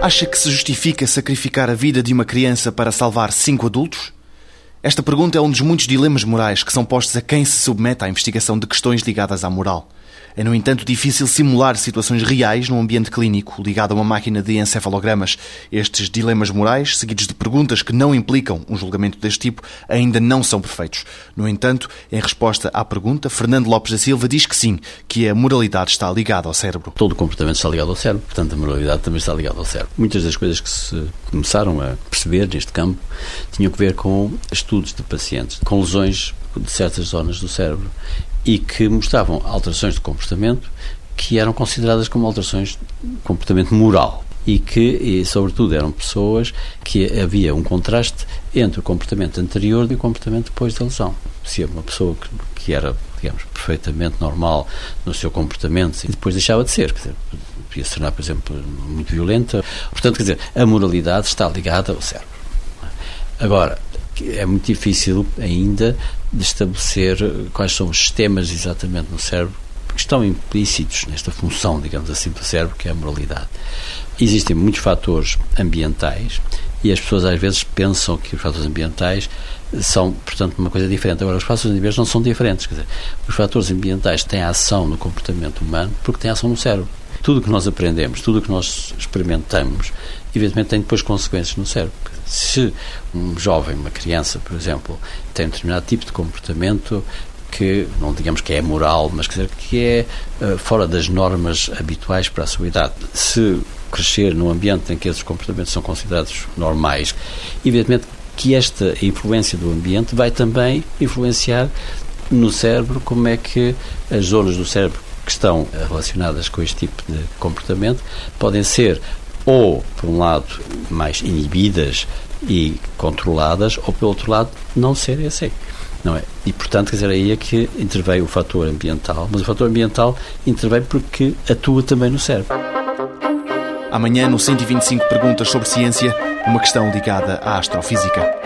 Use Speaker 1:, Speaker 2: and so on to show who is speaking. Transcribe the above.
Speaker 1: Acha que se justifica sacrificar a vida de uma criança para salvar cinco adultos? Esta pergunta é um dos muitos dilemas morais que são postos a quem se submete à investigação de questões ligadas à moral. É, no entanto, difícil simular situações reais num ambiente clínico ligado a uma máquina de encefalogramas. Estes dilemas morais, seguidos de perguntas que não implicam um julgamento deste tipo, ainda não são perfeitos. No entanto, em resposta à pergunta, Fernando Lopes da Silva diz que sim, que a moralidade está ligada ao cérebro.
Speaker 2: Todo o comportamento está ligado ao cérebro, portanto a moralidade também está ligada ao cérebro. Muitas das coisas que se começaram a perceber neste campo tinham que ver com estudos de pacientes com lesões de certas zonas do cérebro e que mostravam alterações de comportamento que eram consideradas como alterações de comportamento moral e que, e, sobretudo, eram pessoas que havia um contraste entre o comportamento anterior e o comportamento depois da lesão. Se uma pessoa que, que era, digamos, perfeitamente normal no seu comportamento e depois deixava de ser, quer dizer, podia se tornar, por exemplo, muito violenta. Portanto, quer dizer, a moralidade está ligada ao cérebro. Agora, é muito difícil ainda de estabelecer quais são os sistemas exatamente no cérebro que estão implícitos nesta função, digamos assim, do cérebro, que é a moralidade. Existem muitos fatores ambientais e as pessoas às vezes pensam que os fatores ambientais são, portanto, uma coisa diferente. Agora, os fatores ambientais não são diferentes. Quer dizer, os fatores ambientais têm ação no comportamento humano porque têm ação no cérebro. Tudo o que nós aprendemos, tudo o que nós experimentamos, evidentemente tem depois consequências no cérebro. Se um jovem, uma criança, por exemplo, tem um determinado tipo de comportamento que, não digamos que é moral, mas quer dizer, que é uh, fora das normas habituais para a sua idade. Se crescer num ambiente em que esses comportamentos são considerados normais, evidentemente que esta influência do ambiente vai também influenciar no cérebro como é que as zonas do cérebro que estão relacionadas com este tipo de comportamento podem ser ou, por um lado, mais inibidas e controladas, ou, pelo outro lado, não serem assim. Não é? E, portanto, quer dizer, aí é que intervém o fator ambiental, mas o fator ambiental intervém porque atua também no cérebro.
Speaker 1: Amanhã, no 125 Perguntas sobre Ciência, uma questão ligada à astrofísica.